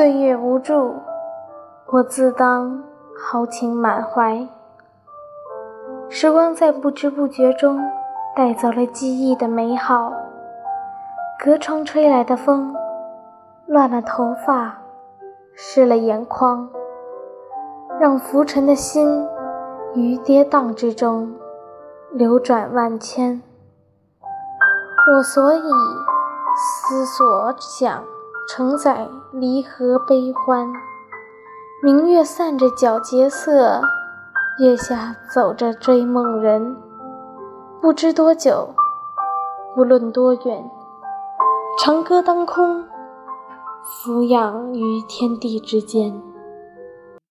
岁月无助，我自当豪情满怀。时光在不知不觉中带走了记忆的美好，隔窗吹来的风，乱了头发，湿了眼眶，让浮沉的心于跌宕之中流转万千。我所以思所想。承载离合悲欢，明月散着皎洁色，月下走着追梦人。不知多久，不论多远，长歌当空，俯仰于天地之间。